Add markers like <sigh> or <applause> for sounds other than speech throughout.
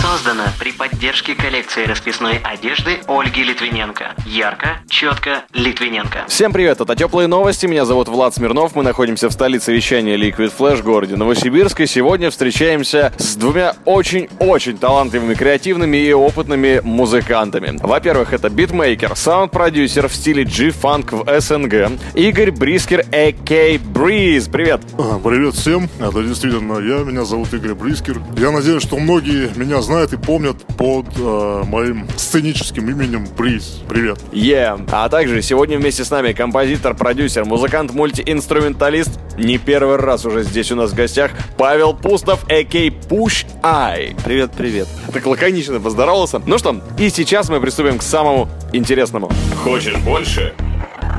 Создано при поддержке коллекции расписной одежды Ольги Литвиненко. Ярко, четко, Литвиненко. Всем привет, это Теплые Новости, меня зовут Влад Смирнов, мы находимся в столице вещания Liquid Flash в городе Новосибирск, и сегодня встречаемся с двумя очень-очень талантливыми, креативными и опытными музыкантами. Во-первых, это битмейкер, саунд-продюсер в стиле G-Funk в СНГ, Игорь Брискер, а.к. Бриз. Привет! Привет всем, это действительно я, меня зовут Игорь Брискер. Я надеюсь, что многие меня знают и помнят под э, моим сценическим именем Бриз. Привет. Yeah. А также сегодня вместе с нами композитор, продюсер, музыкант, мультиинструменталист, не первый раз уже здесь у нас в гостях, Павел Пустов, а.к. Push Eye. Привет, привет. Так лаконично поздоровался. Ну что, и сейчас мы приступим к самому интересному. Хочешь больше?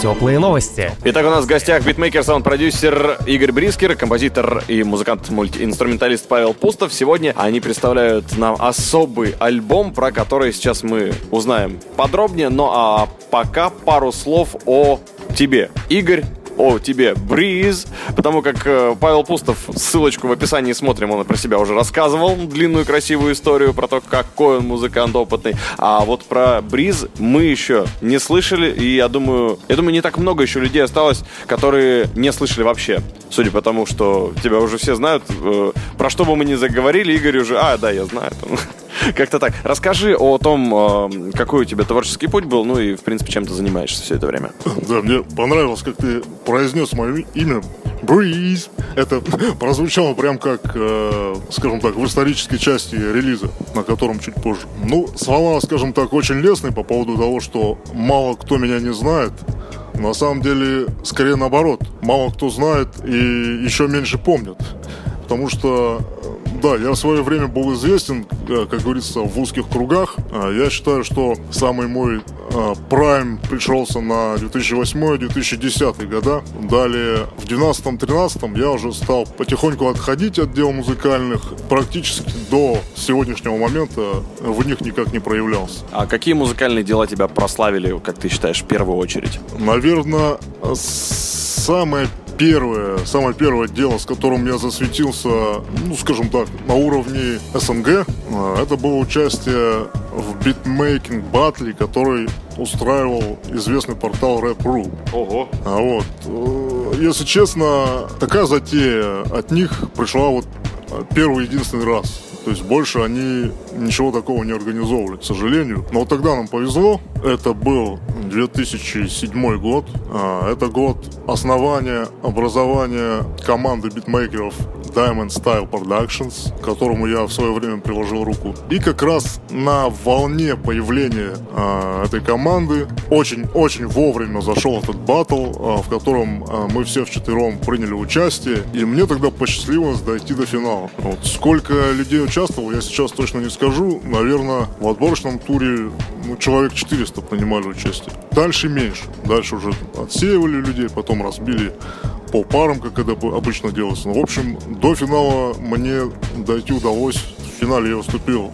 Теплые новости. Итак, у нас в гостях битмейкер, саунд-продюсер Игорь Брискер, композитор и музыкант-мультиинструменталист Павел Пустов. Сегодня они представляют нам особый альбом, про который сейчас мы узнаем подробнее. Ну а пока пару слов о тебе. Игорь, о тебе Бриз, потому как э, Павел Пустов, ссылочку в описании смотрим, он про себя уже рассказывал, длинную красивую историю про то, какой он музыкант опытный. А вот про Бриз мы еще не слышали, и я думаю, я думаю, не так много еще людей осталось, которые не слышали вообще. Судя по тому, что тебя уже все знают, э, про что бы мы ни заговорили, Игорь уже, а, да, я знаю. Как-то так. Расскажи о том, э, какой у тебя творческий путь был, ну и, в принципе, чем ты занимаешься все это время. Да, мне понравилось, как ты произнес мое имя. Бриз. Это прозвучало прям как, э, скажем так, в исторической части релиза, на котором чуть позже. Ну, слова, скажем так, очень лестные по поводу того, что мало кто меня не знает. На самом деле, скорее наоборот. Мало кто знает и еще меньше помнят. Потому что, да, я в свое время был известен, э, как говорится, в узких кругах. А Я считаю, что самый мой э, прайм пришелся на 2008-2010 года. Далее в 2012-2013 я уже стал потихоньку отходить от дел музыкальных. Практически до сегодняшнего момента в них никак не проявлялся. А какие музыкальные дела тебя прославили, как ты считаешь, в первую очередь? Наверное, самое первое, самое первое дело, с которым я засветился, ну, скажем так, на уровне СНГ, а, это было участие в битмейкинг батле, который устраивал известный портал Rap.ru. Ого. А вот, э, если честно, такая затея от них пришла вот э, первый единственный раз. То есть больше они ничего такого не организовывали, к сожалению. Но вот тогда нам повезло. Это был 2007 год. А, Это год основания, образования команды битмейкеров Diamond Style Productions, к которому я в свое время приложил руку. И как раз на волне появления а, этой команды очень-очень вовремя зашел этот батл, а, в котором а, мы все вчетвером приняли участие. И мне тогда посчастливилось дойти до финала. Вот. Сколько людей участвовало, я сейчас точно не скажу. Наверное, в отборочном туре ну, человек 400 принимали участие. Дальше меньше. Дальше уже отсеивали людей, потом разбили по парам, как это обычно делается. Ну, в общем, до финала мне дойти удалось. В финале я выступил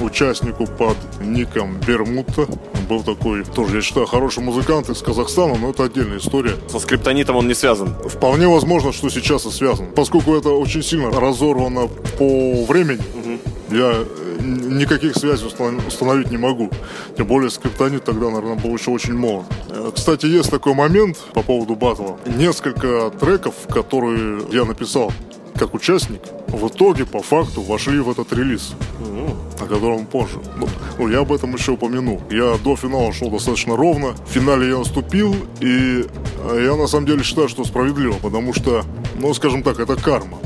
участнику под ником Бермута. Был такой, тоже, я считаю, хороший музыкант из Казахстана, но это отдельная история. Со скриптонитом он не связан. Вполне возможно, что сейчас и связан. Поскольку это очень сильно разорвано по времени, я э, никаких связей установ- установить не могу. Тем более скриптонит тогда, наверное, был еще очень молод. Э, Кстати, есть такой момент по поводу батла. Несколько треков, которые я написал как участник, в итоге по факту вошли в этот релиз, о котором позже. Ну, я об этом еще упомяну. Я до финала шел достаточно ровно. В финале я наступил, и э, я на самом деле считаю, что справедливо, потому что, ну, скажем так, это карма.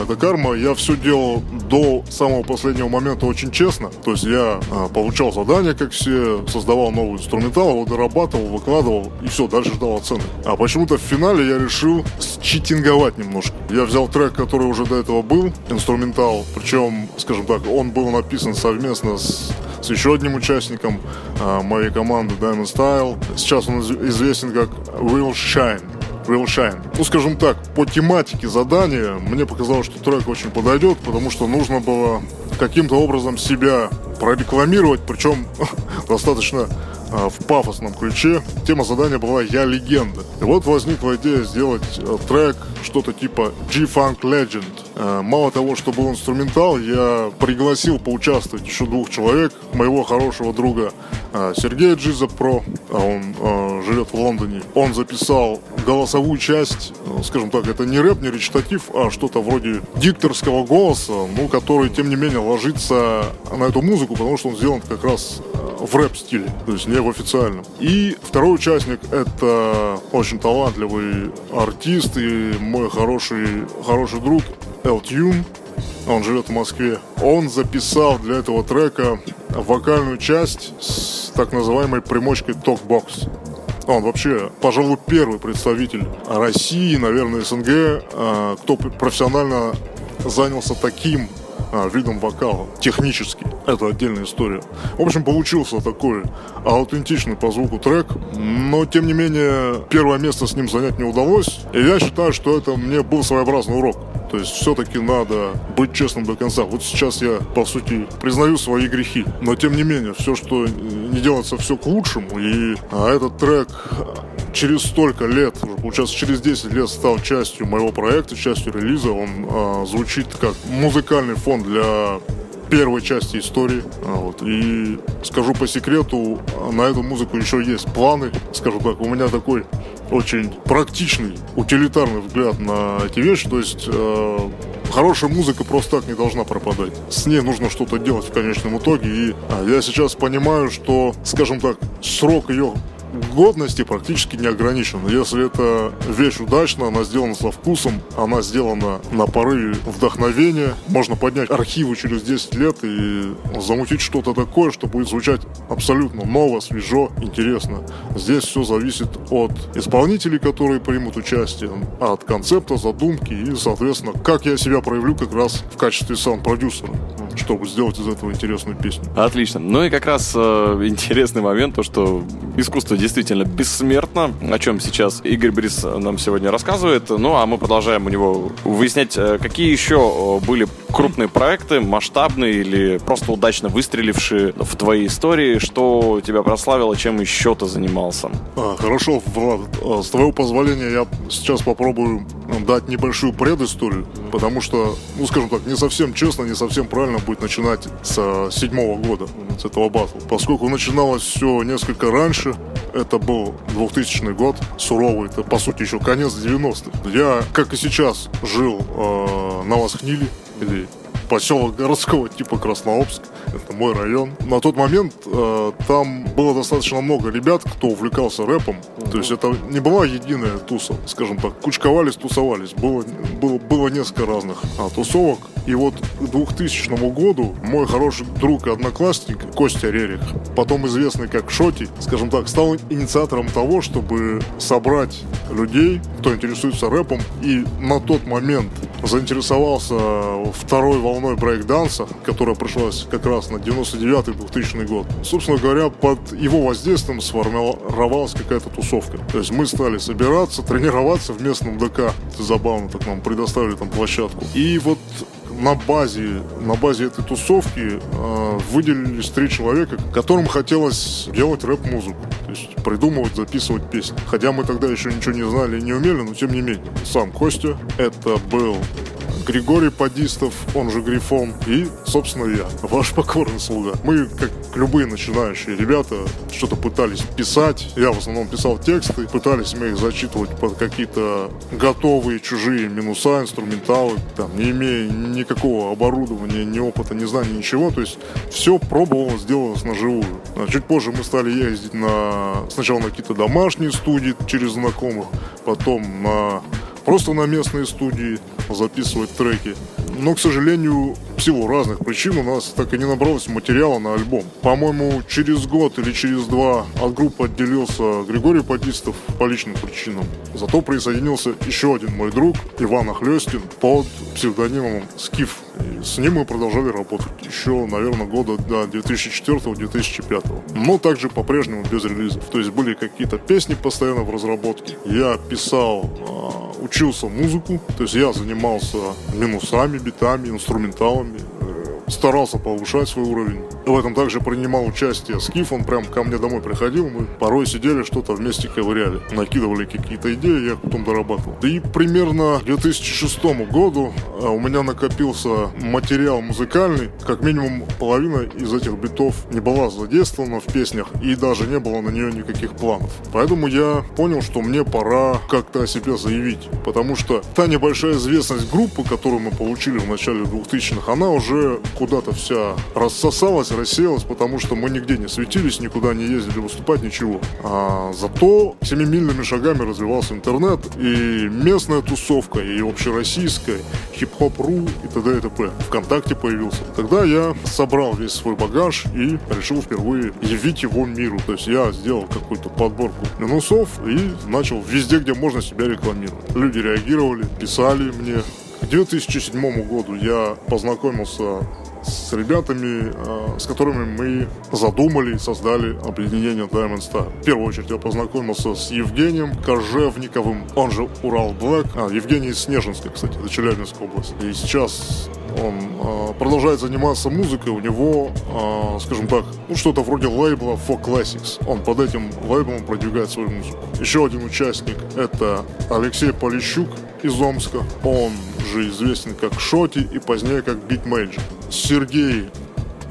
Это карма. Я все делал до самого последнего момента очень честно. То есть я а, получал задания, как все, создавал новый инструментал, его дорабатывал, выкладывал и все, дальше ждал оценок. А почему-то в финале я решил считинговать немножко. Я взял трек, который уже до этого был, инструментал, причем, скажем так, он был написан совместно с, с еще одним участником а, моей команды Diamond Style. Сейчас он известен как Will Shine. Real Shine. Ну, скажем так, по тематике задания мне показалось, что трек очень подойдет, потому что нужно было каким-то образом себя прорекламировать, причем <laughs> достаточно а, в пафосном ключе. Тема задания была «Я легенда». И вот возникла идея сделать э, трек, что-то типа G-Funk Legend. Э, мало того, что был инструментал, я пригласил поучаствовать еще двух человек. Моего хорошего друга э, Сергея Джиза Про, а он живет в Лондоне. Он записал голосовую часть, скажем так, это не рэп, не речитатив, а что-то вроде дикторского голоса, ну, который, тем не менее, ложится на эту музыку, потому что он сделан как раз в рэп-стиле, то есть не в официальном. И второй участник — это очень талантливый артист и мой хороший, хороший друг Эл Тюн. Он живет в Москве. Он записал для этого трека вокальную часть с так называемой примочкой Talkbox. Он вообще, пожалуй, первый представитель России, наверное, СНГ, а, кто профессионально занялся таким а, видом вокала. Технически. Это отдельная история. В общем, получился такой аутентичный по звуку трек, но, тем не менее, первое место с ним занять не удалось. И я считаю, что это мне был своеобразный урок. То есть все-таки надо быть честным до конца. Вот сейчас я, по сути, признаю свои грехи. Но тем не менее, все, что не делается, все к лучшему. И а, этот трек через столько лет, уже получается через 10 лет стал частью моего проекта, частью релиза. Он а, звучит как музыкальный фон для первой части истории. А, вот. И скажу по секрету, на эту музыку еще есть планы. Скажу так, у меня такой очень практичный, утилитарный взгляд на эти вещи. То есть э, хорошая музыка просто так не должна пропадать. С ней нужно что-то делать в конечном итоге. И э, я сейчас понимаю, что, скажем так, срок ее годности практически не ограничена. Если эта вещь удачна, она сделана со вкусом, она сделана на порыве вдохновения, можно поднять архивы через 10 лет и замутить что-то такое, что будет звучать абсолютно ново, свежо, интересно. Здесь все зависит от исполнителей, которые примут участие, от концепта, задумки и, соответственно, как я себя проявлю как раз в качестве саунд-продюсера чтобы сделать из этого интересную песню. Отлично. Ну и как раз э, <laughs> интересный момент, то, что искусство действительно бессмертно, о чем сейчас Игорь Брис нам сегодня рассказывает. Ну, а мы продолжаем у него выяснять, э, какие еще э, были крупные проекты, масштабные или просто удачно выстрелившие в твоей истории, что тебя прославило, чем еще ты занимался? А, хорошо, Влад, а, с твоего позволения я сейчас попробую дать небольшую предысторию, потому что, ну, скажем так, не совсем честно, не совсем правильно будет начинать с седьмого года, с этого батла. Поскольку начиналось все несколько раньше, это был 2000 год, суровый, это, по сути, еще конец 90-х. Я, как и сейчас, жил э, на Восхниле, или поселок городского типа Краснообск. Это мой район. На тот момент э, там было достаточно много ребят, кто увлекался рэпом. Mm-hmm. То есть это не была единая туса, скажем так. Кучковались, тусовались. Было, было, было несколько разных а, тусовок. И вот к 2000 году мой хороший друг и одноклассник Костя Рерих, потом известный как Шоти, скажем так, стал инициатором того, чтобы собрать людей, кто интересуется рэпом, и на тот момент заинтересовался второй волной брейк-данса, которая пришлась как раз на 99-2000 год. Собственно говоря, под его воздействием сформировалась какая-то тусовка. То есть мы стали собираться, тренироваться в местном ДК. Это забавно, так нам предоставили там площадку. И вот на базе, на базе этой тусовки э, выделились три человека, которым хотелось делать рэп-музыку. То есть придумывать, записывать песни. Хотя мы тогда еще ничего не знали и не умели, но тем не менее. Сам Костя, это был Григорий Падистов, он же Грифон, и, собственно, я, ваш покорный слуга. Мы, как любые начинающие ребята, что-то пытались писать. Я в основном писал тексты, пытались мы их зачитывать под какие-то готовые чужие минуса, инструменталы, там, не имея никакого оборудования, ни опыта, ни знаний, ничего. То есть все пробовалось, сделалось на живую. А чуть позже мы стали ездить на сначала на какие-то домашние студии через знакомых, потом на просто на местные студии записывать треки. Но, к сожалению, в силу разных причин у нас так и не набралось материала на альбом. По-моему, через год или через два от группы отделился Григорий Подистов по личным причинам. Зато присоединился еще один мой друг, Иван Охлестин, под псевдонимом Скиф. И с ним мы продолжали работать еще, наверное, года до 2004-2005. Но также по-прежнему без релизов. То есть были какие-то песни постоянно в разработке. Я писал, а, учился музыку, то есть я занимался минусами, битами, инструменталами, старался повышать свой уровень. В этом также принимал участие Скиф, он прям ко мне домой приходил, мы порой сидели, что-то вместе ковыряли, накидывали какие-то идеи, я потом дорабатывал. И примерно к 2006 году а, у меня накопился материал музыкальный, как минимум половина из этих битов не была задействована в песнях и даже не было на нее никаких планов. Поэтому я понял, что мне пора как-то о себе заявить, потому что та небольшая известность группы, которую мы получили в начале 2000-х, она уже куда-то вся рассосалась, рассеялась, потому что мы нигде не светились, никуда не ездили выступать, ничего. А зато семимильными шагами развивался интернет, и местная тусовка, и общероссийская, хип-хоп.ру и т.д. и т.п. Вконтакте появился. Тогда я собрал весь свой багаж и решил впервые явить его миру. То есть я сделал какую-то подборку минусов и начал везде, где можно себя рекламировать. Люди реагировали, писали мне, к 2007 году я познакомился с ребятами, э, с которыми мы задумали и создали объединение Diamond Star. В первую очередь я познакомился с Евгением Кожевниковым, он же Урал Блэк. А, Евгений из Снежинска, кстати, это Челябинская область. И сейчас он э, продолжает заниматься музыкой, у него, э, скажем так, ну что-то вроде лейбла For Classics. Он под этим лейблом продвигает свою музыку. Еще один участник это Алексей Полищук из Омска. Он же известен как Шоти и позднее как Битмейджер. Сергей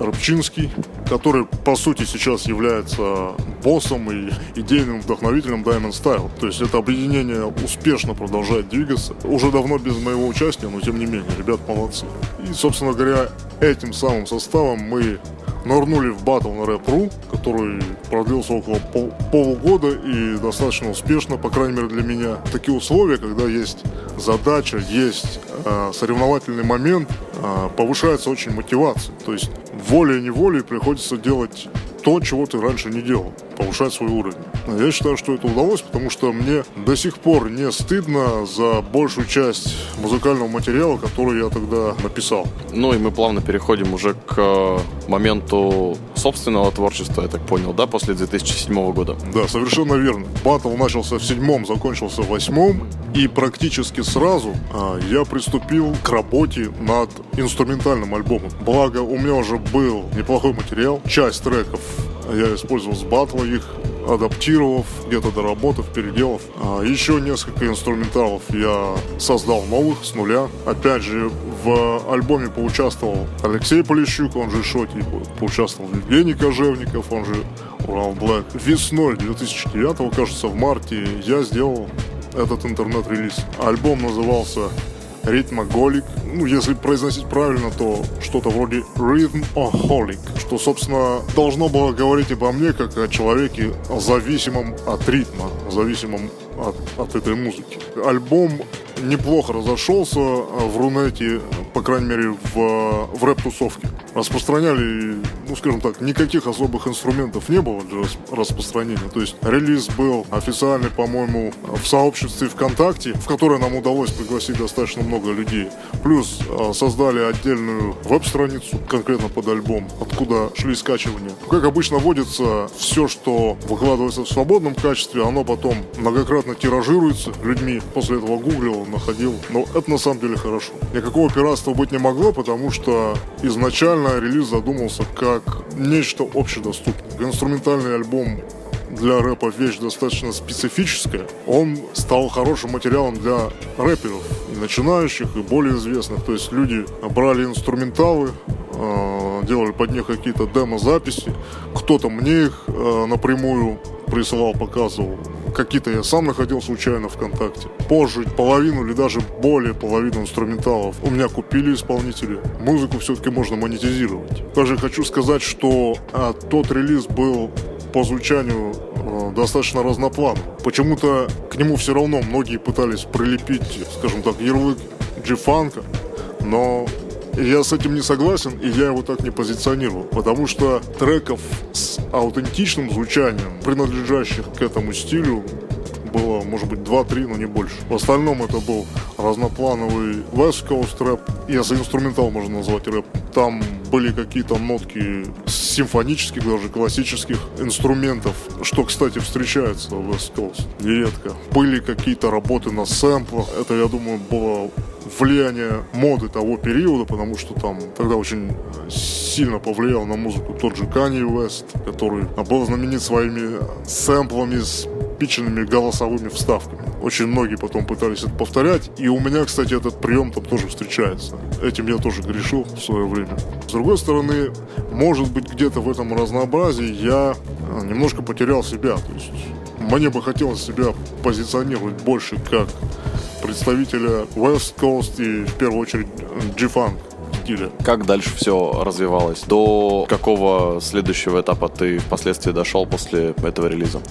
Рыбчинский, который, по сути, сейчас является боссом и идейным вдохновителем Diamond Style. То есть это объединение успешно продолжает двигаться. Уже давно без моего участия, но тем не менее, ребят молодцы. И, собственно говоря, этим самым составом мы нырнули в батл на Рэп.ру, который продлился около пол полугода и достаточно успешно, по крайней мере для меня. Такие условия, когда есть задача, есть э, соревновательный момент, э, повышается очень мотивация. То есть волей-неволей приходится делать то, чего ты раньше не делал, повышать свой уровень. Я считаю, что это удалось, потому что мне до сих пор не стыдно за большую часть музыкального материала, который я тогда написал. Ну и мы плавно переходим уже к э, моменту собственного творчества, я так понял, да, после 2007 года? Да, совершенно верно. Батл начался в седьмом, закончился в восьмом, и практически сразу а, я приступил к работе над инструментальным альбомом. Благо, у меня уже был неплохой материал, часть треков я использовал с батла их, адаптировав, где-то доработав, переделав. А еще несколько инструменталов я создал новых с нуля. Опять же, в альбоме поучаствовал Алексей Полищук, он же Шоти, поучаствовал Евгений Кожевников, он же Урал Блэк. Весной 2009, кажется, в марте я сделал этот интернет-релиз. Альбом назывался ритмоголик. Ну, если произносить правильно, то что-то вроде rhythmoholic, что, собственно, должно было говорить обо мне как о человеке зависимом от ритма, зависимом от, от этой музыки. Альбом неплохо разошелся в Рунете, по крайней мере, в, в рэп-тусовке. Распространяли, ну, скажем так, никаких особых инструментов не было для распространения. То есть релиз был официальный, по-моему, в сообществе ВКонтакте, в которое нам удалось пригласить достаточно много людей. Плюс а, создали отдельную веб-страницу, конкретно под альбом, откуда шли скачивания. Как обычно водится, все, что выкладывается в свободном качестве, оно потом многократно тиражируется людьми. После этого гуглил, находил. Но это на самом деле хорошо. Никакого пиратства быть не могло, потому что изначально релиз задумался как нечто общедоступное. Инструментальный альбом для рэпа вещь достаточно специфическая. Он стал хорошим материалом для рэперов, начинающих, и более известных. То есть люди брали инструменталы, э, делали под них какие-то демо-записи. Кто-то мне их э, напрямую присылал, показывал. Какие-то я сам находил случайно ВКонтакте. Позже половину или даже более половину инструменталов у меня купили исполнители. Музыку все-таки можно монетизировать. Также хочу сказать, что а, тот релиз был по звучанию э, достаточно разноплановый. Почему-то к нему все равно многие пытались прилепить, скажем так, ярлык джифанка. Но я с этим не согласен, и я его так не позиционирую. Потому что треков с аутентичным звучанием, принадлежащих к этому стилю, было, может быть, 2-3, но не больше. В остальном это был разноплановый West Coast рэп, если инструментал можно назвать рэп. Там были какие-то нотки симфонических, даже классических инструментов, что, кстати, встречается в West Coast нередко. Были какие-то работы на сэмплах. Это, я думаю, было влияние моды того периода, потому что там тогда очень сильно повлиял на музыку тот же Kanye West, который был знаменит своими сэмплами с пиченными голосовыми вставками. Очень многие потом пытались это повторять, и у меня, кстати, этот прием там тоже встречается. Этим я тоже грешил в свое время. С другой стороны, может быть, где-то в этом разнообразии я э, немножко потерял себя. То есть мне бы хотелось себя позиционировать больше как представителя West Coast и в первую очередь G-Funk стиля. Как дальше все развивалось? До какого следующего этапа ты впоследствии дошел после этого релиза?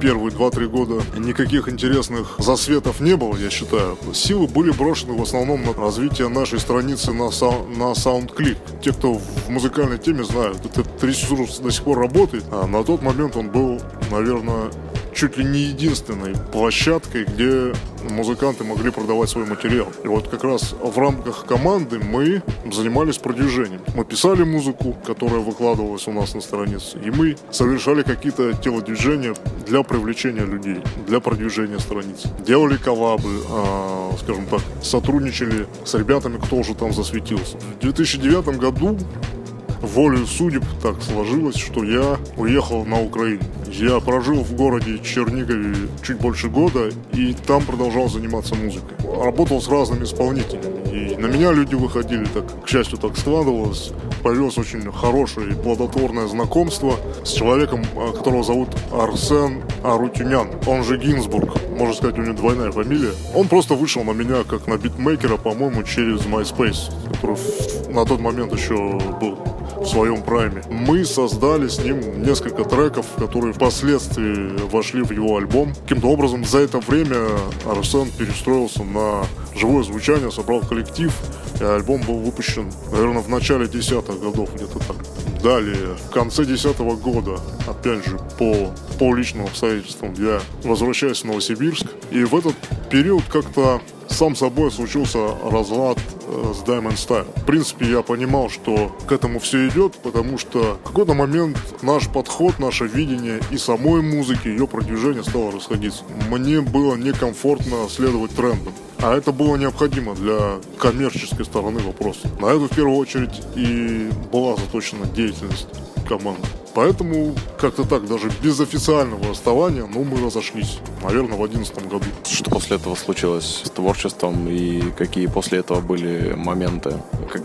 первые 2-3 года никаких интересных засветов не было, я считаю. Силы были брошены в основном на развитие нашей страницы на, сау- на SoundClick. Те, кто в музыкальной теме знают, этот ресурс до сих пор работает, а на тот момент он был, наверное, чуть ли не единственной площадкой, где музыканты могли продавать свой материал. И вот как раз в рамках команды мы занимались продвижением. Мы писали музыку, которая выкладывалась у нас на странице, и мы совершали какие-то телодвижения для привлечения людей, для продвижения страниц. Делали коллабы, э, скажем так, сотрудничали с ребятами, кто уже там засветился. В 2009 году волею судеб так сложилось, что я уехал на Украину. Я прожил в городе Чернигове чуть больше года и там продолжал заниматься музыкой. Работал с разными исполнителями. И на меня люди выходили, так, к счастью, так складывалось. Появилось очень хорошее и плодотворное знакомство с человеком, а, которого зовут Арсен Арутюнян. Он же Гинзбург. Можно сказать, у него двойная фамилия. Он просто вышел на меня как на битмейкера, по-моему, через MySpace, который на тот момент еще был в своем прайме. Мы создали с ним несколько треков, которые впоследствии вошли в его альбом. Каким-то образом за это время Арсен перестроился на живое звучание, собрал коллектив, альбом был выпущен, наверное, в начале десятых годов, где-то так. Далее, в конце десятого года, опять же, по, по личным обстоятельствам, я возвращаюсь в Новосибирск, и в этот период как-то сам собой случился разлад с Diamond Style. В принципе, я понимал, что к этому все идет, потому что в какой-то момент наш подход, наше видение и самой музыки, ее продвижение стало расходиться. Мне было некомфортно следовать трендам. А это было необходимо для коммерческой стороны вопроса. На это в первую очередь и была заточена деятельность команды. Поэтому как-то так, даже без официального расставания, ну, мы разошлись, наверное, в одиннадцатом году. Что после этого случилось с творчеством и какие после этого были моменты?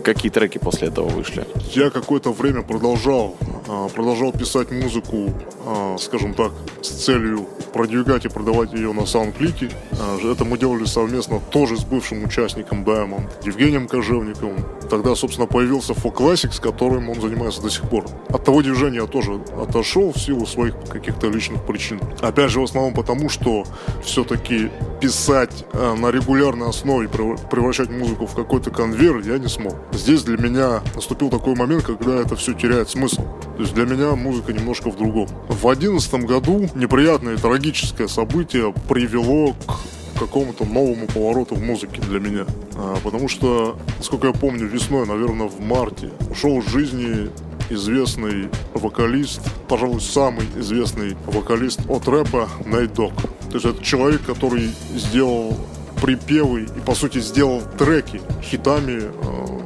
Какие треки после этого вышли? Я какое-то время продолжал, а, продолжал писать музыку, а, скажем так, с целью продвигать и продавать ее на саундклике. А, Это мы делали совместно тоже с бывшим участником Diamond, Евгением Кожевниковым. Тогда, собственно, появился Folk Classic, с которым он занимается до сих пор. От того движения я тоже отошел в силу своих каких-то личных причин. Опять же, в основном потому, что все-таки писать э, на регулярной основе, прев- превращать музыку в какой-то конвейер я не смог. Здесь для меня наступил такой момент, когда это все теряет смысл. То есть для меня музыка немножко в другом. В одиннадцатом году неприятное и трагическое событие привело к какому-то новому повороту в музыке для меня. А, потому что, насколько я помню, весной, наверное, в марте ушел из жизни известный вокалист, пожалуй, самый известный вокалист от рэпа Найт Дог. То есть это человек, который сделал припевы и, по сути, сделал треки хитами, э,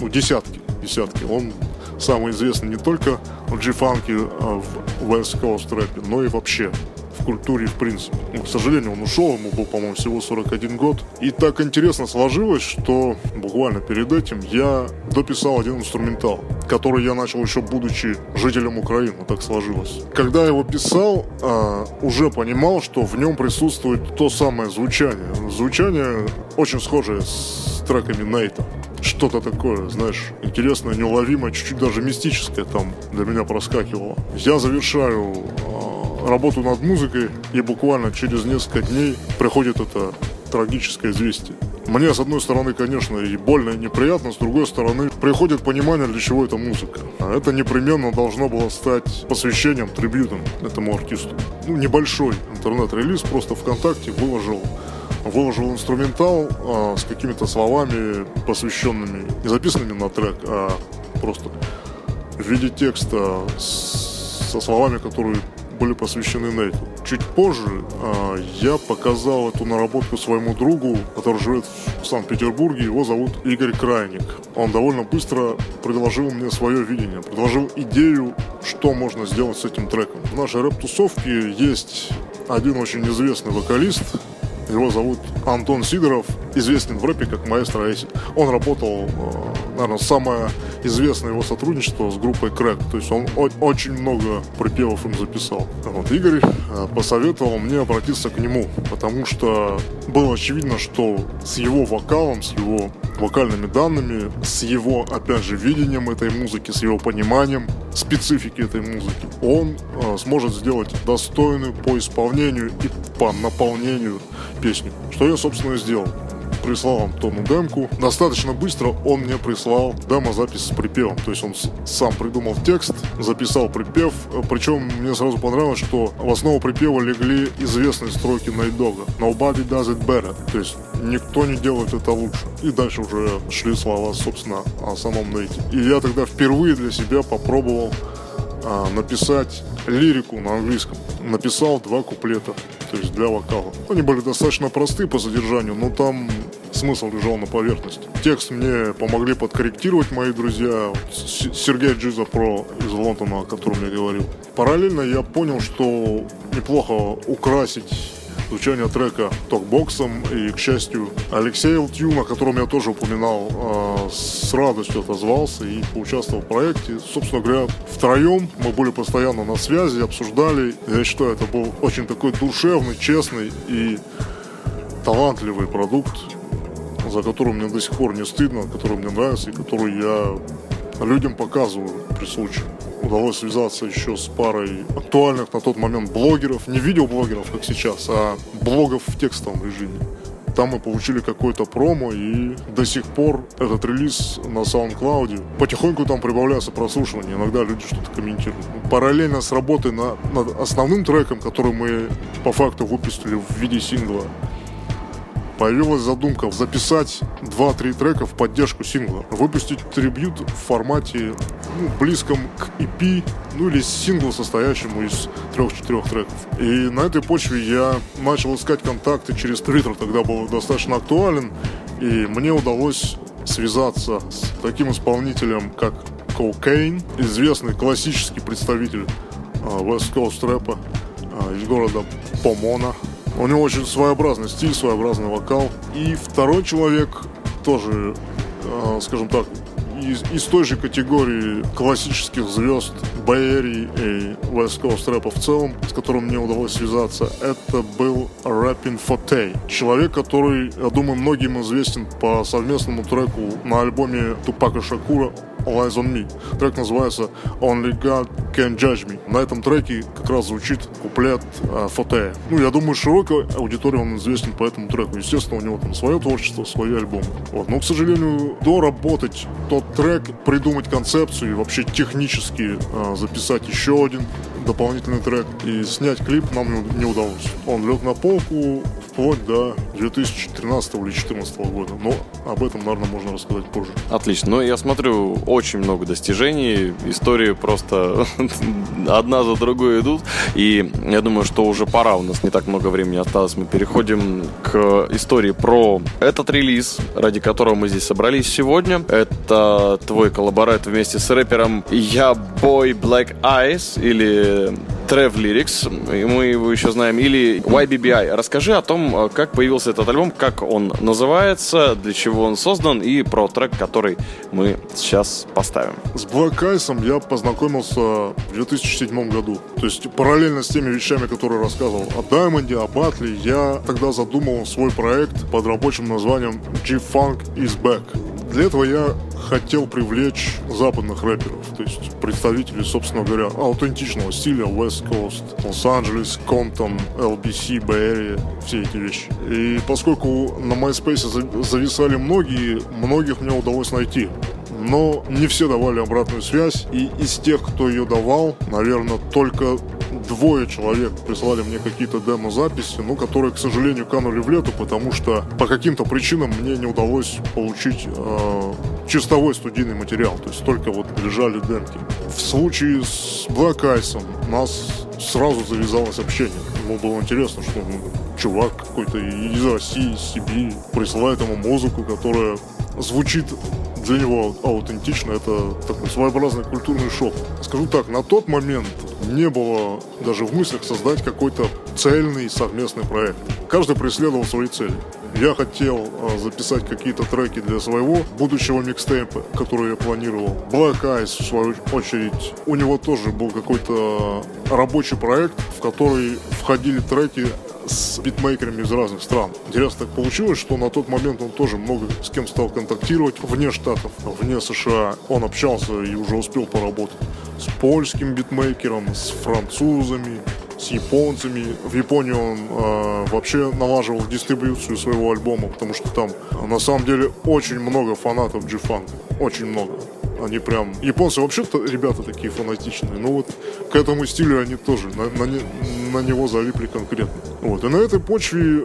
ну, десятки, десятки. Он самый известный не только в G-фанке, а в West Coast рэпе, но и вообще культуре в принципе. Ну, к сожалению, он ушел, ему был, по-моему, всего 41 год. И так интересно сложилось, что буквально перед этим я дописал один инструментал, который я начал еще будучи жителем Украины, так сложилось. Когда я его писал, а, уже понимал, что в нем присутствует то самое звучание. Звучание очень схожее с треками Нейта что-то такое, знаешь, интересное, неуловимое, чуть-чуть даже мистическое там для меня проскакивало. Я завершаю э, работу над музыкой, и буквально через несколько дней приходит это трагическое известие. Мне, с одной стороны, конечно, и больно, и неприятно, с другой стороны, приходит понимание, для чего эта музыка. А это непременно должно было стать посвящением, трибютом этому артисту. Ну, небольшой интернет-релиз, просто ВКонтакте выложил выложил инструментал а, с какими-то словами, посвященными, не записанными на трек, а просто в виде текста с, со словами, которые были посвящены Нейту. Чуть позже а, я показал эту наработку своему другу, который живет в Санкт-Петербурге. Его зовут Игорь Крайник. Он довольно быстро предложил мне свое видение, предложил идею, что можно сделать с этим треком. В нашей рэп-тусовке есть один очень известный вокалист, его зовут Антон Сидоров, известен в рэпе как маэстро Эйси. Он работал, э, наверное, самое известное его сотрудничество с группой Крэк. То есть он очень много припевов им записал. Вот Игорь э, посоветовал мне обратиться к нему, потому что было очевидно, что с его вокалом, с его вокальными данными, с его, опять же, видением этой музыки, с его пониманием специфики этой музыки, он э, сможет сделать достойную по исполнению и по наполнению песню. Что я, собственно, и сделал прислал Антону демку. Достаточно быстро он мне прислал демо-запись с припевом. То есть он сам придумал текст, записал припев. Причем мне сразу понравилось, что в основу припева легли известные строки Найдога. Nobody does it better. То есть никто не делает это лучше. И дальше уже шли слова, собственно, о самом Нейте. И я тогда впервые для себя попробовал а, написать лирику на английском. Написал два куплета, то есть для вокала. Они были достаточно просты по содержанию, но там смысл лежал на поверхности. Текст мне помогли подкорректировать мои друзья. Сергей Джиза Про из Лондона, о котором я говорил. Параллельно я понял, что неплохо украсить звучание трека токбоксом. И, к счастью, Алексей Лтюн, о котором я тоже упоминал, а, с радостью отозвался и поучаствовал в проекте. Собственно говоря, втроем мы были постоянно на связи, обсуждали. Я считаю, это был очень такой душевный, честный и талантливый продукт, за которым мне до сих пор не стыдно, который мне нравится и который я людям показываю при случае удалось связаться еще с парой актуальных на тот момент блогеров, не видеоблогеров, как сейчас, а блогов в текстовом режиме. Там мы получили какой-то промо, и до сих пор этот релиз на SoundCloud. Потихоньку там прибавляется прослушивание, иногда люди что-то комментируют. Параллельно с работой на, над основным треком, который мы по факту выпустили в виде сингла, появилась задумка записать 2-3 трека в поддержку сингла. Выпустить трибют в формате ну, близком к EP, ну или сингл, состоящему из 3-4 треков. И на этой почве я начал искать контакты через Twitter, тогда был достаточно актуален, и мне удалось связаться с таким исполнителем, как Cocaine, известный классический представитель uh, West Coast рэпа uh, из города Помона, у него очень своеобразный стиль, своеобразный вокал. И второй человек тоже, э, скажем так, из, из той же категории классических звезд Бэйри и West Coast рэпа в целом, с которым мне удалось связаться, это был Rapping Forte. Человек, который, я думаю, многим известен по совместному треку на альбоме Тупака Шакура Eyes on Me. Трек называется Only God Can Judge Me. На этом треке как раз звучит куплет э, Фотея. Ну, я думаю, широкой аудитории он известен по этому треку. Естественно, у него там свое творчество, свои альбомы. Вот. Но, к сожалению, доработать тот трек, придумать концепцию и вообще технически э, записать еще один дополнительный трек и снять клип нам не удалось. Он лег на полку вплоть до 2013 или 2014 года. Но об этом, наверное, можно рассказать позже. Отлично. Ну, я смотрю, очень много достижений. Истории просто <laughs> одна за другой идут. И я думаю, что уже пора. У нас не так много времени осталось. Мы переходим к истории про этот релиз, ради которого мы здесь собрались сегодня. Это твой коллаборат вместе с рэпером Я Boy Black Eyes или Trev Lyrics, мы его еще знаем, или YBBI. Расскажи о том, э, как появился этот альбом, как он называется, для чего он создан и про трек, который мы сейчас поставим. С Black Eyes я познакомился в 2007 году. То есть параллельно с теми вещами, которые рассказывал о Даймонде, о Батле, я тогда задумал свой проект под рабочим названием G-Funk is Back. для этого я хотел привлечь западных рэперов, то есть представителей, собственно говоря, аутентичного стиля West Coast, Лос-Анджелес, Комптон, LBC, Area, все эти вещи. И поскольку на MySpace зависали многие, многих мне удалось найти но не все давали обратную связь. И из тех, кто ее давал, наверное, только двое человек прислали мне какие-то демо-записи, ну, которые, к сожалению, канули в лету, потому что по каким-то причинам мне не удалось получить э, чистовой студийный материал, то есть только вот лежали демки. В случае с Black у нас сразу завязалось общение. Ему было интересно, что ну, чувак какой-то из России, из Сибири присылает ему музыку, которая звучит для него аутентично. Это такой своеобразный культурный шок. Скажу так, на тот момент не было даже в мыслях создать какой-то цельный совместный проект. Каждый преследовал свои цели. Я хотел а, записать какие-то треки для своего будущего микстейпа, который я планировал. Black Eyes, в свою очередь, у него тоже был какой-то рабочий проект, в который входили треки с битмейкерами из разных стран. Интересно так получилось, что на тот момент он тоже много с кем стал контактировать вне Штатов, вне США. Он общался и уже успел поработать с польским битмейкером, с французами, с японцами. В Японии он э, вообще налаживал дистрибьюцию своего альбома, потому что там на самом деле очень много фанатов G-Funk. Очень много. Они прям... Японцы вообще-то ребята такие фанатичные. Но вот к этому стилю они тоже на, на, на него залипли конкретно. Вот. И на этой почве э,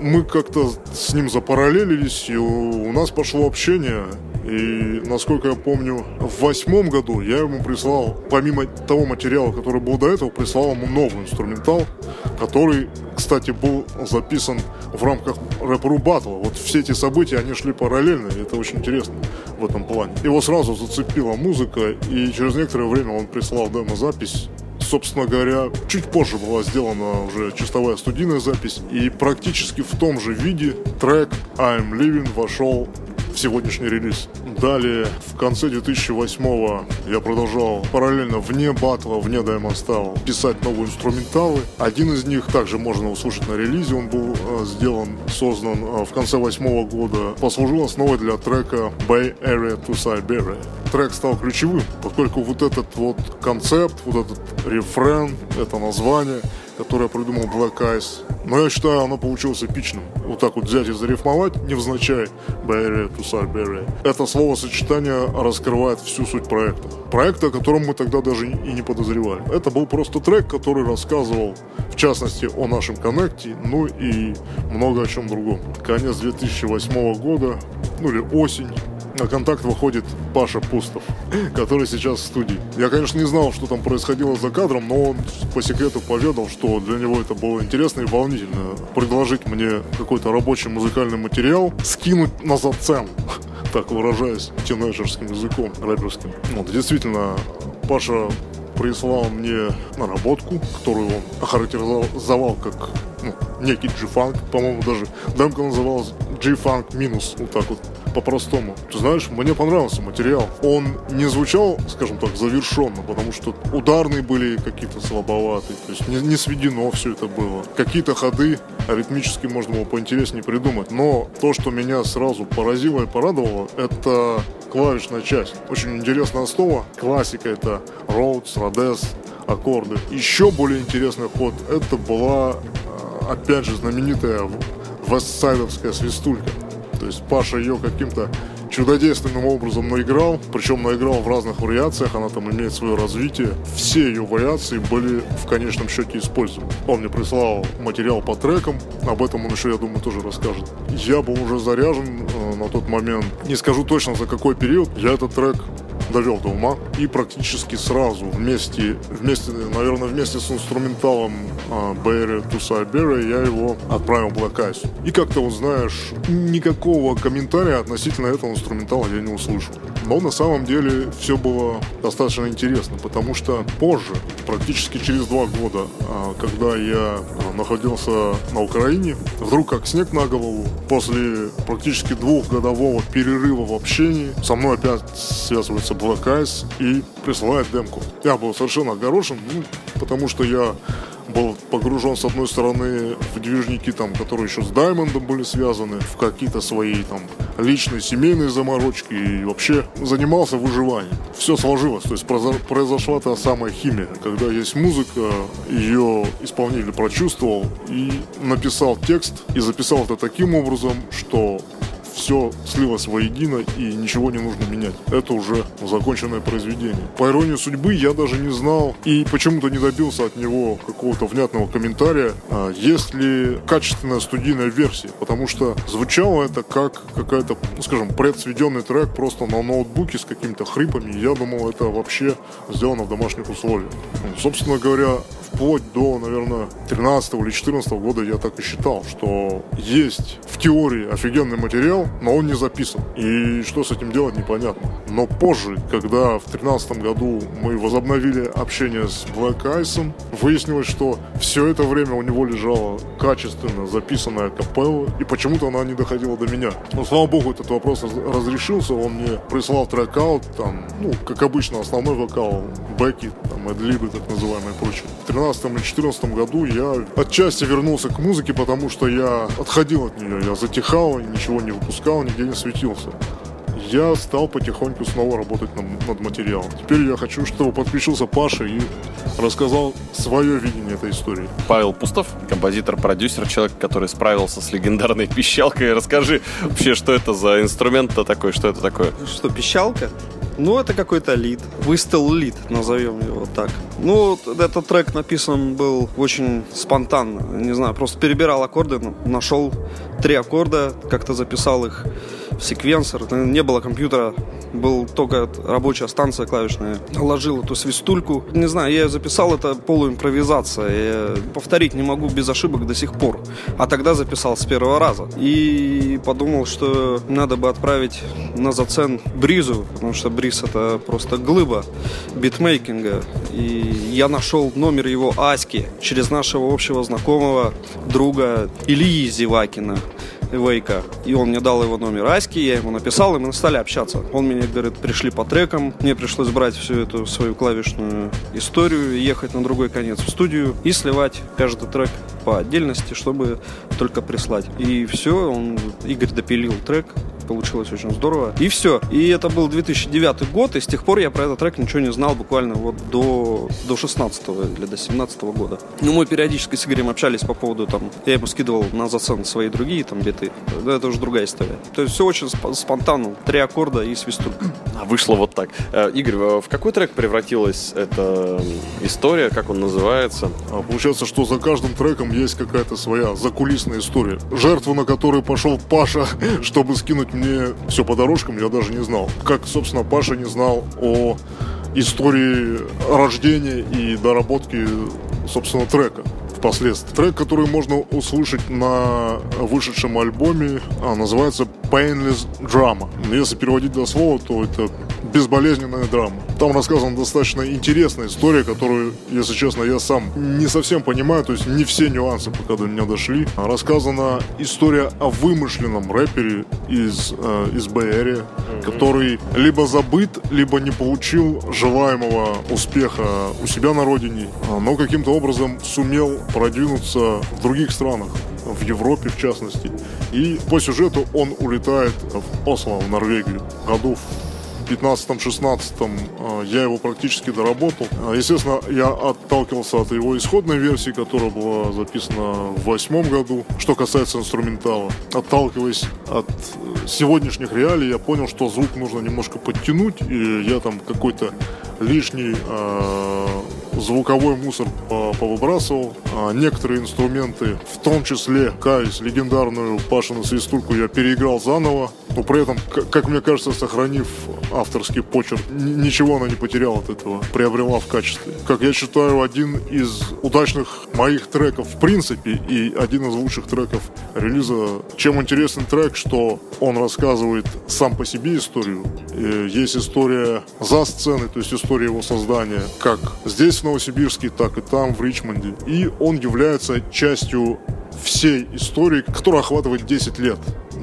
мы как-то с ним запараллелились, и у нас пошло общение. И, насколько я помню, в восьмом году я ему прислал, помимо того материала, который был до этого, прислал ему новый инструментал, который, кстати, был записан в рамках рэп-ру батла. Вот все эти события, они шли параллельно, и это очень интересно в этом плане. Его сразу зацепила музыка, и через некоторое время он прислал демо-запись собственно говоря, чуть позже была сделана уже чистовая студийная запись, и практически в том же виде трек I'm Living вошел в сегодняшний релиз. Далее, в конце 2008-го я продолжал параллельно вне батла, вне Style писать новые инструменталы. Один из них также можно услышать на релизе. Он был э, сделан, создан э, в конце восьмого года. Послужил основой для трека Bay Area to Siberia. Трек стал ключевым, поскольку вот этот вот концепт, вот этот рефрен, это название – которое придумал Black Eyes. Но я считаю, оно получилось эпичным. Вот так вот взять и зарифмовать, невзначай, Bay to Siberia. Это словосочетание раскрывает всю суть проекта. Проекта, о котором мы тогда даже и не подозревали. Это был просто трек, который рассказывал, в частности, о нашем коннекте, ну и много о чем другом. Конец 2008 года, ну или осень, на контакт выходит Паша Пустов, который сейчас в студии. Я, конечно, не знал, что там происходило за кадром, но он по секрету поведал, что для него это было интересно и волнительно. Предложить мне какой-то рабочий музыкальный материал, скинуть на зацен <laughs> так выражаясь тинейджерским языком, рэперским. Вот, действительно, Паша прислал мне наработку, которую он охарактеризовал как ну, некий G-Funk, по-моему, даже демка называлась G-Funk минус, вот так вот по-простому. Ты знаешь, мне понравился материал. Он не звучал, скажем так, завершенно, потому что ударные были какие-то слабоватые, то есть не, не сведено все это было. Какие-то ходы аритмически можно было поинтереснее придумать, но то, что меня сразу поразило и порадовало, это клавишная часть. Очень интересная основа. Классика это Rhodes, Rhodes, аккорды. Еще более интересный ход это была, э, опять же, знаменитая вестсайдовская свистулька. То есть Паша ее каким-то чудодейственным образом наиграл, причем наиграл в разных вариациях, она там имеет свое развитие. Все ее вариации были в конечном счете использованы. Он мне прислал материал по трекам, об этом он еще, я думаю, тоже расскажет. Я был уже заряжен э, на тот момент, не скажу точно за какой период, я этот трек довел до ума. И практически сразу вместе, вместе наверное, вместе с инструменталом Barry to Siberia я его отправил Black Eyes. И как-то, вот знаешь, никакого комментария относительно этого инструментала я не услышал. Но на самом деле все было достаточно интересно, потому что позже, практически через два года, а, когда я а, находился на Украине, вдруг как снег на голову, после практически двухгодового перерыва в общении, со мной опять связывается Eyes и присылает демку. Я был совершенно огорошен, ну, потому что я был погружен, с одной стороны, в движники, там, которые еще с Даймондом были связаны, в какие-то свои там личные семейные заморочки и вообще занимался выживанием. Все сложилось, то есть произошла та самая химия, когда есть музыка, ее исполнитель прочувствовал и написал текст и записал это таким образом, что все слилось воедино и ничего не нужно менять. Это уже законченное произведение. По иронии судьбы я даже не знал и почему-то не добился от него какого-то внятного комментария, а есть ли качественная студийная версия, потому что звучало это как какая-то, ну, скажем, предсведенный трек просто на ноутбуке с какими-то хрипами. Я думал, это вообще сделано в домашних условиях. Ну, собственно говоря, вплоть до, наверное, 13 или 14 года я так и считал, что есть в теории офигенный материал, но он не записан. И что с этим делать, непонятно. Но позже, когда в 13 году мы возобновили общение с Black Ice, выяснилось, что все это время у него лежала качественно записанная капелла, и почему-то она не доходила до меня. Но, слава богу, этот вопрос разрешился, он мне прислал трекаут, там, ну, как обычно, основной вокал, бэки, там, эдлибы, так называемые, и прочее. 13 или 14 году я отчасти вернулся к музыке, потому что я отходил от нее, я затихал, ничего не выпускал, нигде не светился я стал потихоньку снова работать над, над материалом. Теперь я хочу, чтобы подключился Паша и рассказал свое видение этой истории. Павел Пустов, композитор, продюсер, человек, который справился с легендарной пищалкой. Расскажи вообще, что это за инструмент-то такой, что это такое? Что, пищалка? Ну, это какой-то лид. Выстел лид, назовем его так. Ну, этот трек написан был очень спонтанно. Не знаю, просто перебирал аккорды, нашел три аккорда, как-то записал их секвенсор. Не было компьютера, был только рабочая станция клавишная. Ложил эту свистульку. Не знаю, я записал это полуимпровизация. Я повторить не могу без ошибок до сих пор. А тогда записал с первого раза. И подумал, что надо бы отправить на зацен Бризу, потому что Бриз это просто глыба битмейкинга. И я нашел номер его Аськи через нашего общего знакомого друга Ильи Зевакина. Вейка. И он мне дал его номер Аськи, я ему написал, и мы стали общаться. Он мне говорит, пришли по трекам, мне пришлось брать всю эту свою клавишную историю, ехать на другой конец в студию и сливать каждый трек по отдельности, чтобы только прислать. И все, он, Игорь допилил трек, получилось очень здорово. И все. И это был 2009 год, и с тех пор я про этот трек ничего не знал буквально вот до, до 16 или до 17 года. Ну, мы периодически с Игорем общались по поводу, там, я ему скидывал на зацен свои другие там биты. Это уже другая история. То есть все очень спонтанно. Три аккорда и свистулька. А вышло вот так. Э, Игорь, в какой трек превратилась эта история, как он называется? А получается, что за каждым треком есть какая-то своя закулисная история. Жертву, на которую пошел Паша, <laughs> чтобы скинуть мне все по дорожкам, я даже не знал. Как, собственно, Паша не знал о истории рождения и доработки, собственно, трека впоследствии. Трек, который можно услышать на вышедшем альбоме, а, называется Painless Drama. Если переводить до слова, то это безболезненная драма. Там рассказана достаточно интересная история, которую, если честно, я сам не совсем понимаю, то есть не все нюансы пока до меня дошли. Рассказана история о вымышленном рэпере из, э, из Бэй mm-hmm. который либо забыт, либо не получил желаемого успеха у себя на родине, но каким-то образом сумел продвинуться в других странах в Европе в частности. И по сюжету он улетает в Осло, в Норвегию, году 15-16 э, я его практически доработал. Э, естественно, я отталкивался от его исходной версии, которая была записана в восьмом году. Что касается инструментала, отталкиваясь от сегодняшних реалий, я понял, что звук нужно немножко подтянуть, и я там какой-то лишний э, звуковой мусор повыбрасывал. А некоторые инструменты, в том числе, каюсь, легендарную Пашину свистульку я переиграл заново, но при этом, как мне кажется, сохранив авторский почерк, ничего она не потеряла от этого, приобрела в качестве. Как я считаю, один из удачных моих треков в принципе и один из лучших треков релиза. Чем интересен трек, что он рассказывает сам по себе историю. Есть история за сценой, то есть история его создания, как здесь в Новосибирске, так и там, в Ричмонде. И он является частью всей истории, которая охватывает 10 лет.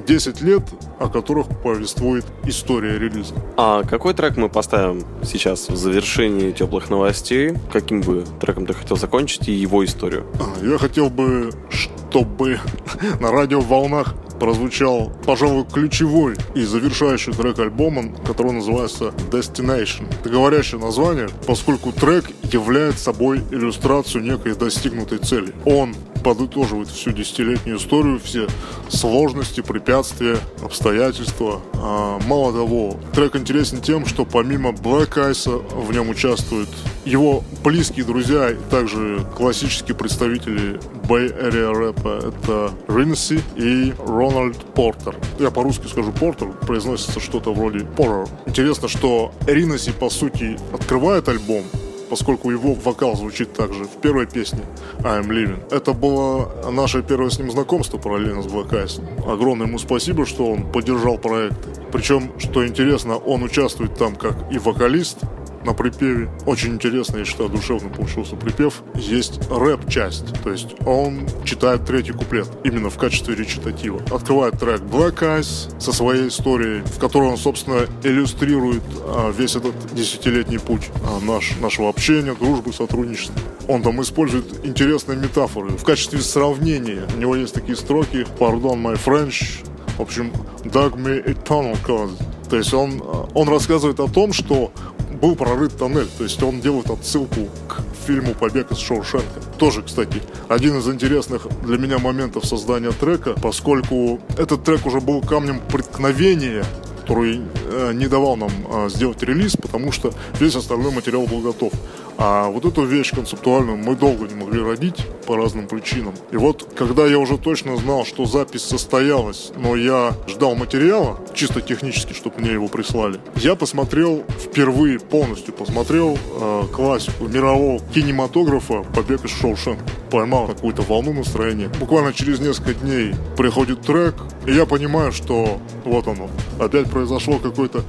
10 лет, о которых повествует история релиза. А какой трек мы поставим сейчас в завершении теплых новостей? Каким бы треком ты хотел закончить и его историю? А, Я хотел бы, чтобы <laughs> на радиоволнах прозвучал, пожалуй, ключевой и завершающий трек альбома, который называется Destination. Это говорящее название, поскольку трек является собой иллюстрацию некой достигнутой цели. Он подытоживает всю десятилетнюю историю, все сложности, препятствия, обстоятельства. А, мало того, трек интересен тем, что помимо Black Eyes в нем участвуют его близкие друзья, также классические представители Bay Area рэпа. Это Ринси и Рональд Портер. Я по-русски скажу Портер, произносится что-то вроде Порter. Интересно, что Ринси, по сути, открывает альбом, поскольку его вокал звучит также в первой песне I'm Living. Это было наше первое с ним знакомство параллельно с Black. Огромное ему спасибо, что он поддержал проект. Причем, что интересно, он участвует там как и вокалист, на припеве. Очень интересно, я считаю, душевно получился припев. Есть рэп-часть, то есть он читает третий куплет именно в качестве речитатива. Открывает трек Black Eyes со своей историей, в которой он, собственно, иллюстрирует а, весь этот десятилетний путь а, наш, нашего общения, дружбы, сотрудничества. Он там использует интересные метафоры. В качестве сравнения у него есть такие строки «Pardon my French», в общем, «Dug me eternal cause». То есть он, он рассказывает о том, что был прорыт тоннель. То есть он делает отсылку к фильму «Побег из Шоушенка». Тоже, кстати, один из интересных для меня моментов создания трека, поскольку этот трек уже был камнем преткновения который э, не давал нам э, сделать релиз, потому что весь остальной материал был готов. А вот эту вещь концептуальную мы долго не могли родить по разным причинам. И вот, когда я уже точно знал, что запись состоялась, но я ждал материала, чисто технически, чтобы мне его прислали, я посмотрел впервые полностью, посмотрел э, классику мирового кинематографа «Побег из Шоушенка». Поймал какую-то волну настроения. Буквально через несколько дней приходит трек, и я понимаю, что вот оно. Опять произошло какое-то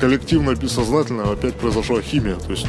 коллективное, бессознательное, опять произошла химия. То есть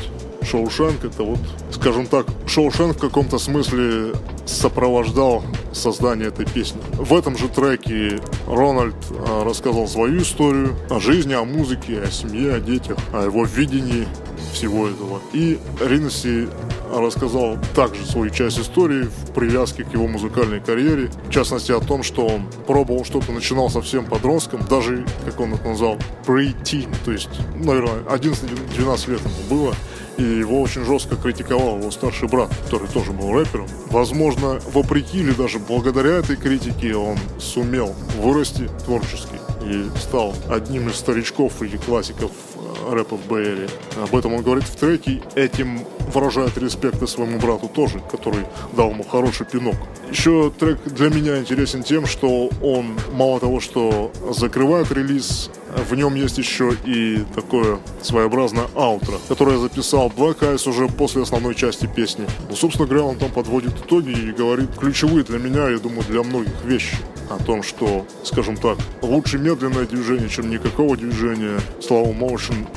Шоушенк это вот, скажем так, Шоушенк в каком-то смысле сопровождал создание этой песни. В этом же треке Рональд а, рассказал свою историю о жизни, о музыке, о семье, о детях, о его видении всего этого. И Ринси рассказал также свою часть истории в привязке к его музыкальной карьере. В частности, о том, что он пробовал что-то, начинал совсем подростком, даже, как он это назвал, pre-teen, то есть, наверное, 11-12 лет ему было. И его очень жестко критиковал его старший брат, который тоже был рэпером. Возможно, вопреки или даже благодаря этой критике он сумел вырасти творчески и стал одним из старичков или классиков э, рэпа в Бэйре. Об этом он говорит в треке. Этим выражает респект своему брату тоже, который дал ему хороший пинок. Еще трек для меня интересен тем, что он мало того, что закрывает релиз, в нем есть еще и такое своеобразное аутро, которое я записал Black Eyes уже после основной части песни. Ну, собственно говоря, он там подводит итоги и говорит ключевые для меня, я думаю, для многих вещи о том, что, скажем так, лучше медленное движение, чем никакого движения. Slow motion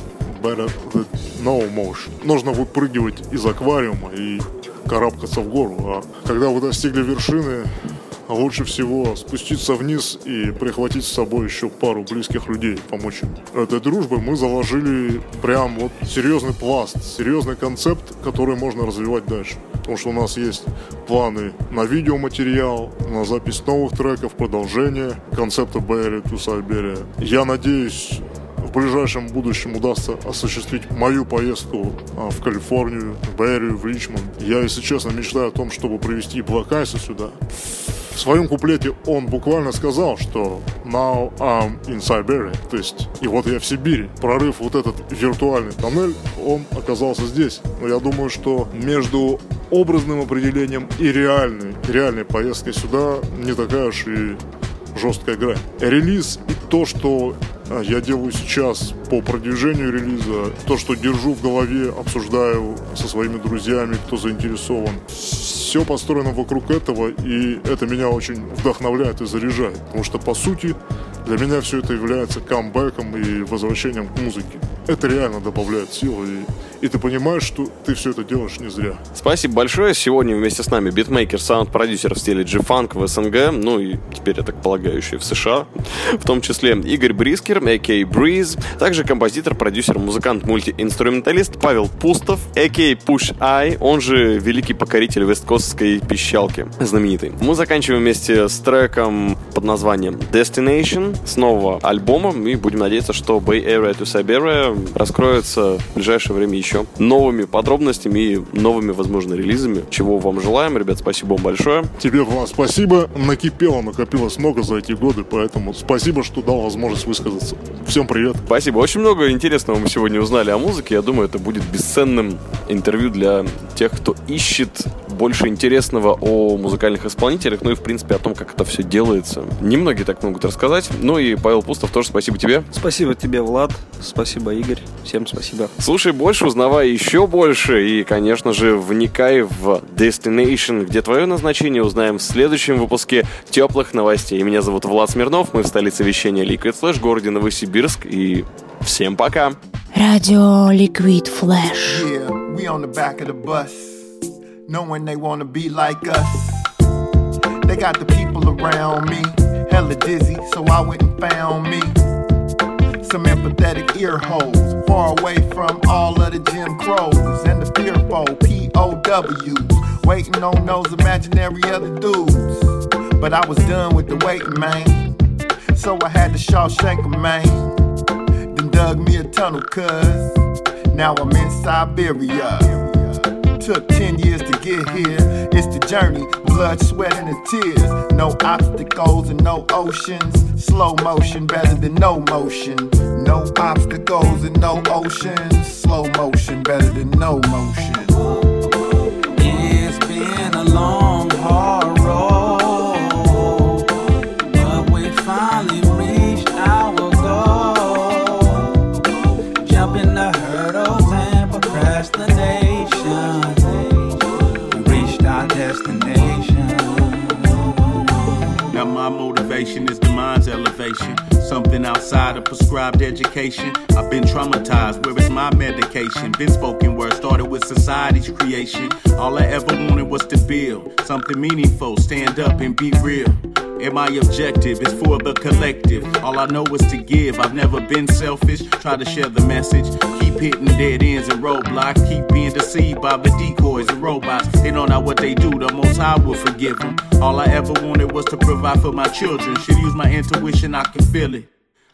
better than no motion. Нужно выпрыгивать из аквариума и карабкаться в гору. А когда вы достигли вершины, лучше всего спуститься вниз и прихватить с собой еще пару близких людей, помочь им. Этой дружбой мы заложили прям вот серьезный пласт, серьезный концепт, который можно развивать дальше. Потому что у нас есть планы на видеоматериал, на запись новых треков, продолжение концепта Barry to. Я надеюсь, в ближайшем будущем удастся осуществить мою поездку а, в Калифорнию, в Берри, в Ричмонд. Я, если честно, мечтаю о том, чтобы привезти Ice сюда. В своем куплете он буквально сказал, что now I'm in Siberia, то есть и вот я в Сибири. Прорыв вот этот виртуальный тоннель, он оказался здесь. Но я думаю, что между образным определением и реальной, реальной поездкой сюда не такая уж и жесткая грань. Релиз и то, что я делаю сейчас по продвижению релиза, то, что держу в голове, обсуждаю со своими друзьями, кто заинтересован. Все построено вокруг этого, и это меня очень вдохновляет и заряжает. Потому что, по сути, Для меня все это является камбэком и возвращением к музыке. Это реально добавляет силы, и, и ты понимаешь, что ты все это делаешь не зря. Спасибо большое. Сегодня вместе с нами битмейкер, саунд-продюсер в стиле G-Funk в СНГ, ну и теперь, я так полагаю, еще и в США, в том числе Игорь Брискер, а.к.а. Breeze, также композитор, продюсер, музыкант, мультиинструменталист Павел Пустов, а.к.а. Push Eye, он же великий покоритель весткостской пищалки, знаменитый. Мы заканчиваем вместе с треком под названием Destination с нового альбома, и будем надеяться, что Bay Area to Siberia раскроется в ближайшее время еще новыми подробностями и новыми, возможно, релизами, чего вам желаем. Ребят, спасибо вам большое. Тебе, Влад, спасибо. Накипело, накопилось много за эти годы, поэтому спасибо, что дал возможность высказаться. Всем привет. Спасибо. Очень много интересного мы сегодня узнали о музыке. Я думаю, это будет бесценным интервью для тех, кто ищет больше интересного о музыкальных исполнителях, ну и, в принципе, о том, как это все делается. Немногие так могут рассказать. Ну и Павел Пустов тоже спасибо тебе. Спасибо тебе, Влад. Спасибо, Игорь. Всем спасибо. Слушай больше, узнавай еще больше и, конечно же, вникай в Destination, где твое назначение узнаем в следующем выпуске теплых новостей. Меня зовут Влад Смирнов, мы в столице вещания Liquid Flash, городе Новосибирск, и всем пока! Радио Liquid Flash. Yeah, we on the back of the bus, knowing they wanna be like us. They got the people around me, hella dizzy, so I went and found me some empathetic ear holes, far away from all of the Jim Crows and the fearful POWs, waiting on those imaginary other dudes. But I was done with the waiting, man, so I had to Shawshank 'em, man. Then dug me a tunnel, cuz now I'm in Siberia. Took 10 years to get here. It's the journey, blood, sweat, and the tears. No obstacles and no oceans. Slow motion better than no motion. No obstacles and no oceans. Slow motion better than no motion. It's been a long, destination. Now my motivation is the mind's elevation. Something outside of prescribed education. I've been traumatized, where is my medication? Been spoken word, started with society's creation. All I ever wanted was to build something meaningful, stand up and be real. And my objective is for the collective. All I know is to give. I've never been selfish. Try to share the message. Keep hitting dead ends and roadblocks. Keep being deceived by the decoys and robots. They don't know what they do. The most high will forgive them. All I ever wanted was to provide for my children. Should use my intuition, I can feel it.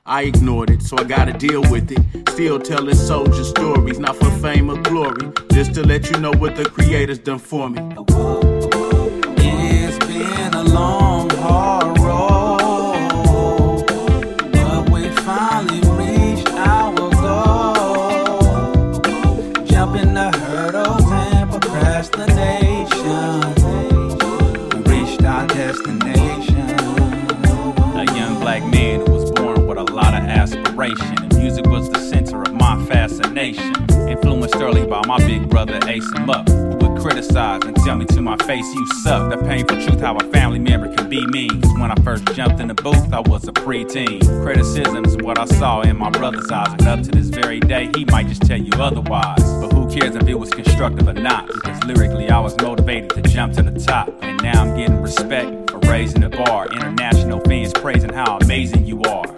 I ignored it, so I gotta deal with it. Still telling soldier stories, not for fame or glory. Just to let you know what the creator's done for me. It's been a long, hard Early by my big brother Ace him up. who would criticize and tell me to my face, you suck. The painful truth how a family member can be mean. Cause when I first jumped in the booth, I was a preteen. Criticism is what I saw in my brother's eyes, but up to this very day, he might just tell you otherwise. But who cares if it was constructive or not? Because lyrically, I was motivated to jump to the top. And now I'm getting respect for raising the bar. International fans praising how amazing you are.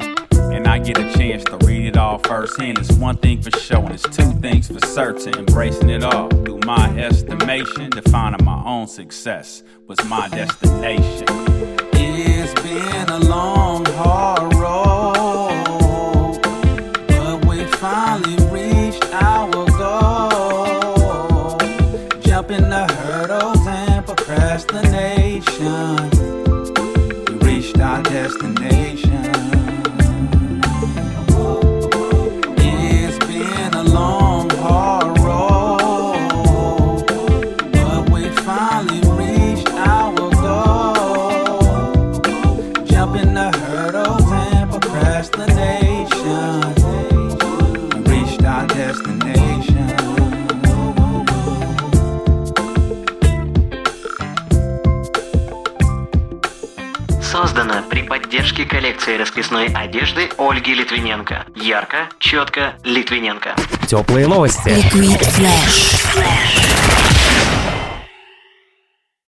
I get a chance to read it all firsthand. It's one thing for sure, and it's two things for certain. Embracing it all through my estimation, defining my own success was my destination. It's been a long, hard поддержке коллекции расписной одежды Ольги Литвиненко. Ярко, четко, Литвиненко. Теплые новости. Liquid Flash.